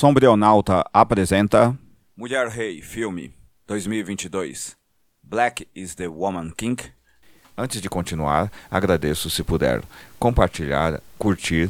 Sombrionauta apresenta Mulher Rei, filme 2022. Black is the Woman King. Antes de continuar, agradeço se puder compartilhar, curtir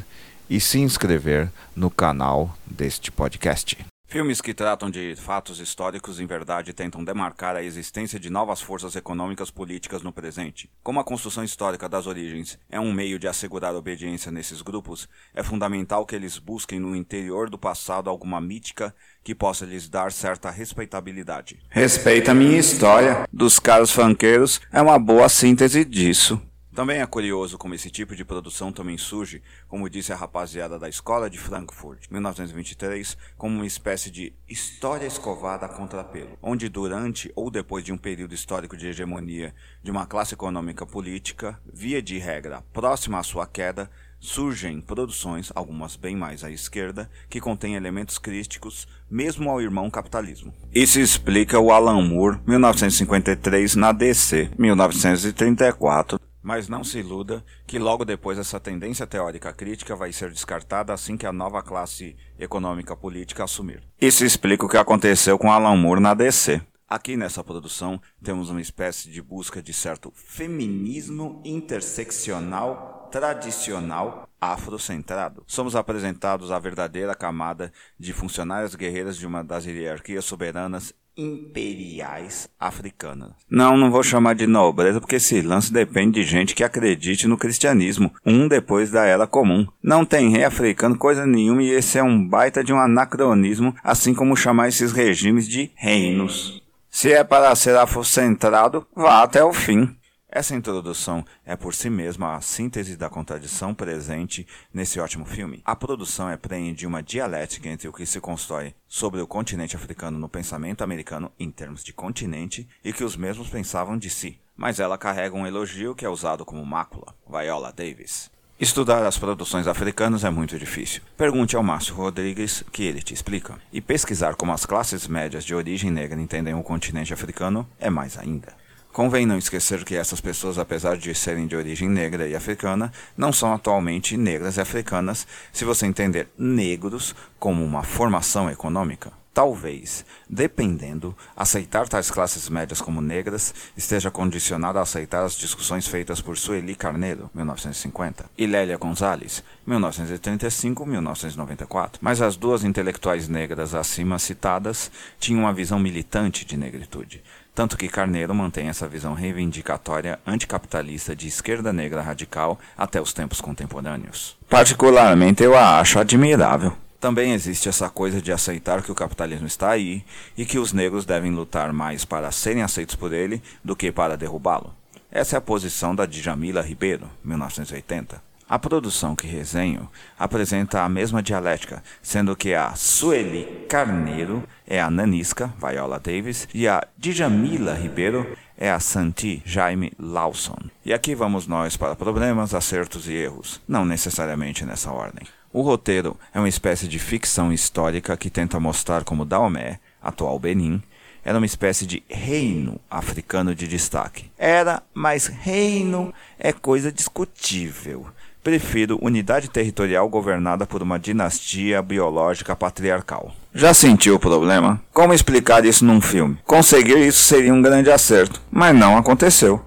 e se inscrever no canal deste podcast. Filmes que tratam de fatos históricos em verdade tentam demarcar a existência de novas forças econômicas políticas no presente. Como a construção histórica das origens é um meio de assegurar obediência nesses grupos, é fundamental que eles busquem no interior do passado alguma mítica que possa lhes dar certa respeitabilidade. Respeita a minha história dos caros fanqueiros é uma boa síntese disso. Também é curioso como esse tipo de produção também surge, como disse a rapaziada da Escola de Frankfurt, 1923, como uma espécie de história escovada a contrapelo, onde durante ou depois de um período histórico de hegemonia de uma classe econômica política, via de regra próxima à sua queda, surgem produções, algumas bem mais à esquerda, que contêm elementos críticos mesmo ao irmão capitalismo. Isso explica o Alan Moore, 1953, na DC, 1934, mas não se iluda que logo depois essa tendência teórica crítica vai ser descartada assim que a nova classe econômica política assumir. Isso explica o que aconteceu com Alan Moore na DC. Aqui nessa produção temos uma espécie de busca de certo feminismo interseccional tradicional afrocentrado. Somos apresentados à verdadeira camada de funcionárias guerreiras de uma das hierarquias soberanas imperiais africanas. Não, não vou chamar de nobreza porque esse lance depende de gente que acredite no cristianismo, um depois da era comum. Não tem rei africano coisa nenhuma e esse é um baita de um anacronismo, assim como chamar esses regimes de reinos. Se é para ser afrocentrado, vá até o fim. Essa introdução é por si mesma a síntese da contradição presente nesse ótimo filme. A produção é prenhe de uma dialética entre o que se constrói sobre o continente africano no pensamento americano em termos de continente e que os mesmos pensavam de si, mas ela carrega um elogio que é usado como mácula. Viola Davis. Estudar as produções africanas é muito difícil. Pergunte ao Márcio Rodrigues que ele te explica. E pesquisar como as classes médias de origem negra entendem o continente africano é mais ainda. Convém não esquecer que essas pessoas, apesar de serem de origem negra e africana, não são atualmente negras e africanas se você entender negros como uma formação econômica. Talvez, dependendo, aceitar tais classes médias como negras esteja condicionado a aceitar as discussões feitas por Sueli Carneiro, 1950, e Lélia Gonzalez, 1935-1994. Mas as duas intelectuais negras acima citadas tinham uma visão militante de negritude, tanto que Carneiro mantém essa visão reivindicatória anticapitalista de esquerda negra radical até os tempos contemporâneos. Particularmente eu a acho admirável. Também existe essa coisa de aceitar que o capitalismo está aí e que os negros devem lutar mais para serem aceitos por ele do que para derrubá-lo. Essa é a posição da Djamila Ribeiro, 1980. A produção que resenho apresenta a mesma dialética, sendo que a Sueli Carneiro é a Nanisca, Viola Davis, e a Djamila Ribeiro é a Santi Jaime Lawson. E aqui vamos nós para problemas, acertos e erros, não necessariamente nessa ordem. O roteiro é uma espécie de ficção histórica que tenta mostrar como Daomé, atual Benin, era uma espécie de reino africano de destaque. Era, mas reino é coisa discutível. Prefiro unidade territorial governada por uma dinastia biológica patriarcal. Já sentiu o problema? Como explicar isso num filme? Conseguir isso seria um grande acerto, mas não aconteceu.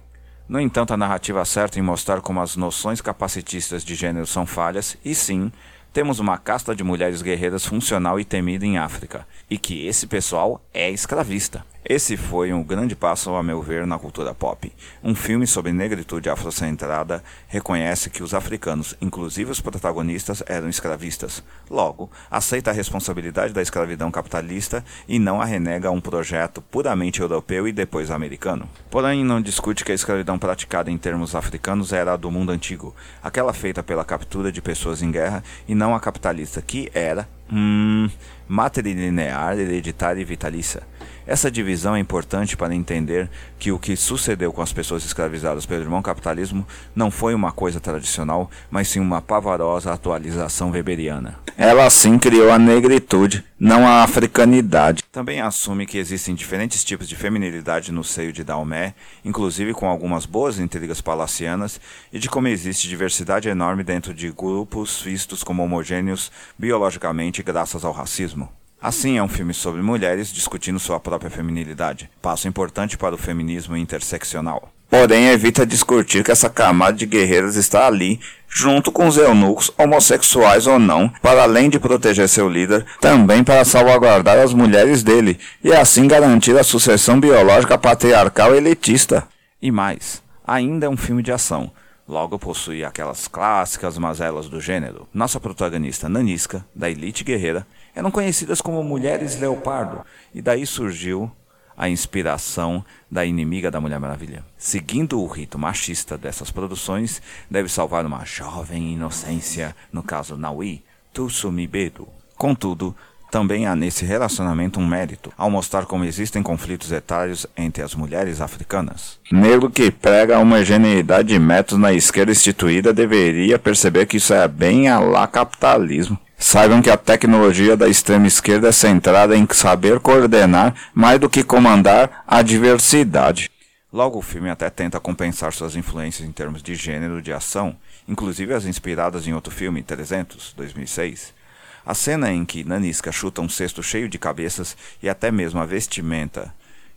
No entanto, a narrativa certa em mostrar como as noções capacitistas de gênero são falhas, e sim, temos uma casta de mulheres guerreiras funcional e temida em África, e que esse pessoal é escravista. Esse foi um grande passo, a meu ver, na cultura pop. Um filme sobre negritude afrocentrada reconhece que os africanos, inclusive os protagonistas, eram escravistas. Logo, aceita a responsabilidade da escravidão capitalista e não a renega a um projeto puramente europeu e depois americano. Porém, não discute que a escravidão praticada em termos africanos era a do mundo antigo, aquela feita pela captura de pessoas em guerra, e não a capitalista, que era, hum, matrilinear, hereditária e vitalícia. Essa divisão é importante para entender que o que sucedeu com as pessoas escravizadas pelo irmão capitalismo não foi uma coisa tradicional, mas sim uma pavarosa atualização weberiana. Ela sim criou a negritude, não a africanidade. Também assume que existem diferentes tipos de feminilidade no seio de Daomé, inclusive com algumas boas intrigas palacianas, e de como existe diversidade enorme dentro de grupos vistos como homogêneos biologicamente graças ao racismo. Assim, é um filme sobre mulheres discutindo sua própria feminilidade, passo importante para o feminismo interseccional. Porém, evita discutir que essa camada de guerreiras está ali, junto com os eunucos, homossexuais ou não, para além de proteger seu líder, também para salvaguardar as mulheres dele, e assim garantir a sucessão biológica patriarcal elitista. E mais, ainda é um filme de ação, logo possui aquelas clássicas mazelas do gênero. Nossa protagonista, Nanisca, da elite guerreira, eram conhecidas como mulheres leopardo, e daí surgiu a inspiração da inimiga da Mulher Maravilha. Seguindo o rito machista dessas produções, deve salvar uma jovem inocência, no caso Naui, Tsumibedo. Contudo, também há nesse relacionamento um mérito, ao mostrar como existem conflitos etários entre as mulheres africanas. Negro que prega uma homogeneidade de métodos na esquerda instituída deveria perceber que isso é bem a lá capitalismo. Saibam que a tecnologia da extrema esquerda é centrada em saber coordenar mais do que comandar a diversidade. Logo, o filme até tenta compensar suas influências em termos de gênero de ação, inclusive as inspiradas em outro filme, 300, 2006. A cena em que Nanisca chuta um cesto cheio de cabeças e até mesmo a vestimenta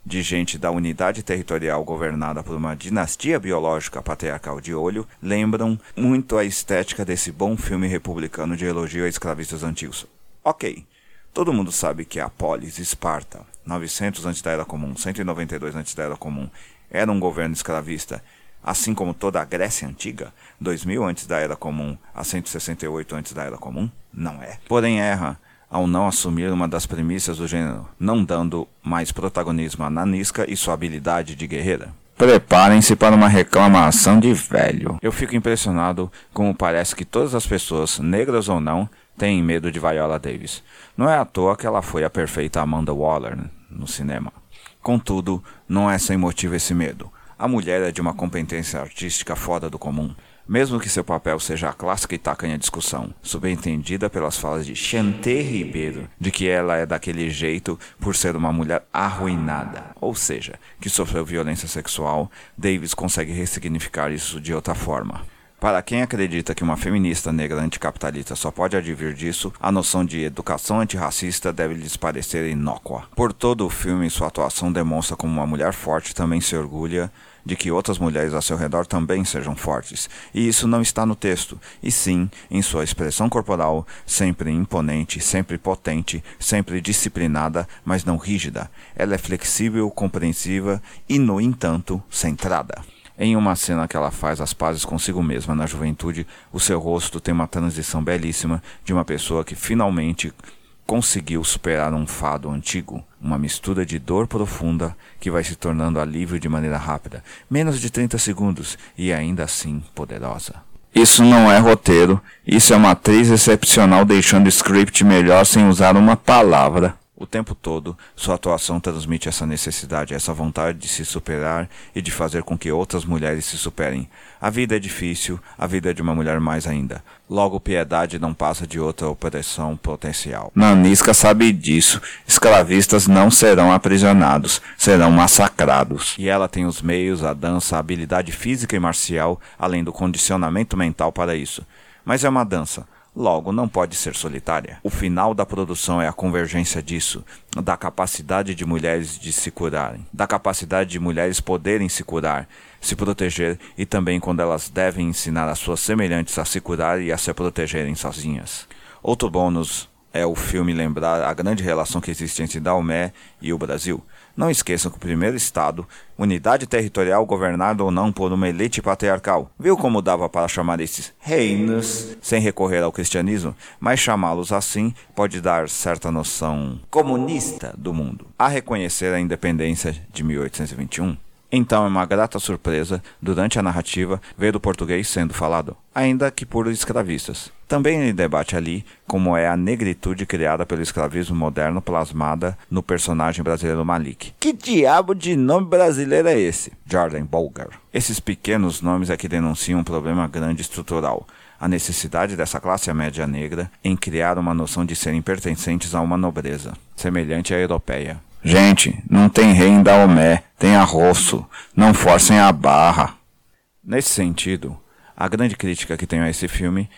de gente da unidade territorial governada por uma dinastia biológica patriarcal de olho lembram muito a estética desse bom filme republicano de elogio a escravistas antigos. Ok, todo mundo sabe que a polis Esparta, 900 antes da Era Comum, 192 antes da Era Comum, era um governo escravista, assim como toda a Grécia Antiga, 2000 antes da Era Comum a 168 antes da Era Comum? Não é. Porém erra ao não assumir uma das premissas do gênero, não dando mais protagonismo a Nanisca e sua habilidade de guerreira. Preparem-se para uma reclamação de velho. Eu fico impressionado como parece que todas as pessoas, negras ou não, têm medo de Viola Davis. Não é à toa que ela foi a perfeita Amanda Waller no cinema. Contudo, não é sem motivo esse medo. A mulher é de uma competência artística fora do comum mesmo que seu papel seja a clássica e tacanha discussão, subentendida pelas falas de Chanté Ribeiro, de que ela é daquele jeito por ser uma mulher arruinada, ou seja, que sofreu violência sexual, Davis consegue ressignificar isso de outra forma. Para quem acredita que uma feminista negra anticapitalista só pode advir disso, a noção de educação antirracista deve lhes parecer inócua. Por todo o filme, sua atuação demonstra como uma mulher forte também se orgulha de que outras mulheres ao seu redor também sejam fortes. E isso não está no texto, e sim em sua expressão corporal, sempre imponente, sempre potente, sempre disciplinada, mas não rígida. Ela é flexível, compreensiva e, no entanto, centrada. Em uma cena que ela faz as pazes consigo mesma na juventude, o seu rosto tem uma transição belíssima de uma pessoa que finalmente conseguiu superar um fado antigo, uma mistura de dor profunda que vai se tornando alívio de maneira rápida, menos de 30 segundos e ainda assim poderosa. Isso não é roteiro, isso é uma atriz excepcional deixando o script melhor sem usar uma palavra. O tempo todo, sua atuação transmite essa necessidade, essa vontade de se superar e de fazer com que outras mulheres se superem. A vida é difícil, a vida é de uma mulher mais ainda. Logo, piedade não passa de outra opressão potencial. Nanisca sabe disso. Escravistas não serão aprisionados, serão massacrados. E ela tem os meios, a dança, a habilidade física e marcial, além do condicionamento mental para isso. Mas é uma dança logo não pode ser solitária. O final da produção é a convergência disso, da capacidade de mulheres de se curarem, da capacidade de mulheres poderem se curar, se proteger e também quando elas devem ensinar as suas semelhantes a se curar e a se protegerem sozinhas. Outro bônus é o filme lembrar a grande relação que existe entre Daomé e o Brasil. Não esqueçam que o primeiro Estado, unidade territorial governada ou não por uma elite patriarcal, viu como dava para chamar esses reinos sem recorrer ao cristianismo, mas chamá-los assim pode dar certa noção comunista do mundo. A reconhecer a independência de 1821, então é uma grata surpresa, durante a narrativa, ver o português sendo falado, ainda que por escravistas. Também ele debate ali como é a negritude criada pelo escravismo moderno plasmada no personagem brasileiro Malik. Que diabo de nome brasileiro é esse? Jordan Bolger. Esses pequenos nomes é que denunciam um problema grande estrutural a necessidade dessa classe média negra em criar uma noção de serem pertencentes a uma nobreza, semelhante à europeia. Gente, não tem rei em Daomé, tem arroço. Não forcem a barra. Nesse sentido, a grande crítica que tenho a esse filme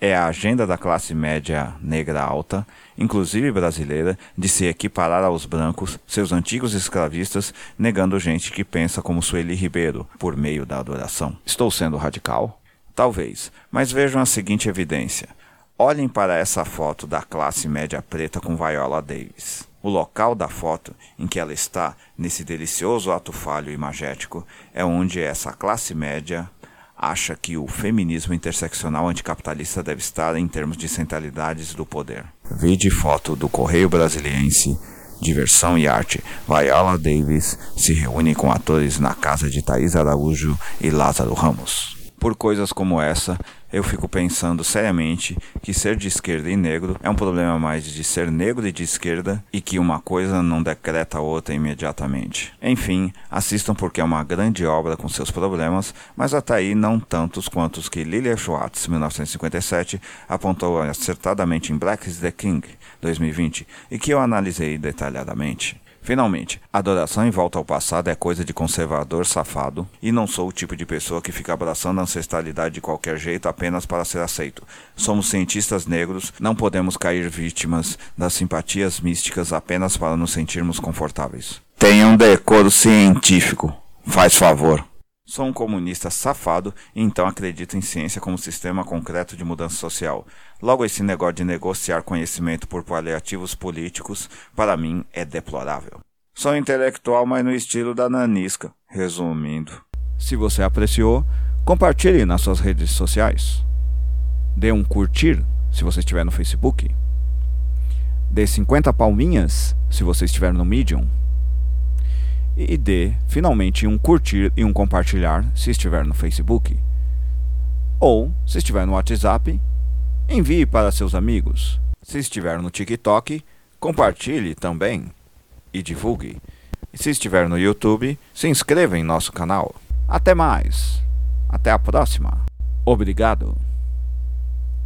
é a agenda da classe média negra alta, inclusive brasileira, de se equiparar aos brancos, seus antigos escravistas, negando gente que pensa como Sueli Ribeiro, por meio da adoração. Estou sendo radical? Talvez, mas vejam a seguinte evidência. Olhem para essa foto da classe média preta com Viola Davis. O local da foto em que ela está, nesse delicioso ato falho e magético, é onde essa classe média acha que o feminismo interseccional anticapitalista deve estar em termos de centralidades do poder. Vide foto do Correio Brasiliense, Diversão e Arte. Viola Davis se reúne com atores na casa de Thaís Araújo e Lázaro Ramos. Por coisas como essa, eu fico pensando seriamente que ser de esquerda e negro é um problema mais de ser negro e de esquerda e que uma coisa não decreta a outra imediatamente. Enfim, assistam porque é uma grande obra com seus problemas, mas até aí não tantos quanto os que Lilia Schwartz, 1957, apontou acertadamente em Black is the King, 2020, e que eu analisei detalhadamente. Finalmente, adoração em volta ao passado é coisa de conservador safado, e não sou o tipo de pessoa que fica abraçando a ancestralidade de qualquer jeito apenas para ser aceito. Somos cientistas negros, não podemos cair vítimas das simpatias místicas apenas para nos sentirmos confortáveis. Tenha um decoro científico, faz favor. Sou um comunista safado e então acredito em ciência como sistema concreto de mudança social. Logo, esse negócio de negociar conhecimento por paliativos políticos, para mim, é deplorável. Sou intelectual, mas no estilo da nanisca. Resumindo. Se você apreciou, compartilhe nas suas redes sociais. Dê um curtir se você estiver no Facebook. Dê 50 palminhas se você estiver no Medium e dê finalmente um curtir e um compartilhar se estiver no Facebook. Ou, se estiver no WhatsApp, envie para seus amigos. Se estiver no TikTok, compartilhe também e divulgue. E se estiver no YouTube, se inscreva em nosso canal. Até mais. Até a próxima. Obrigado.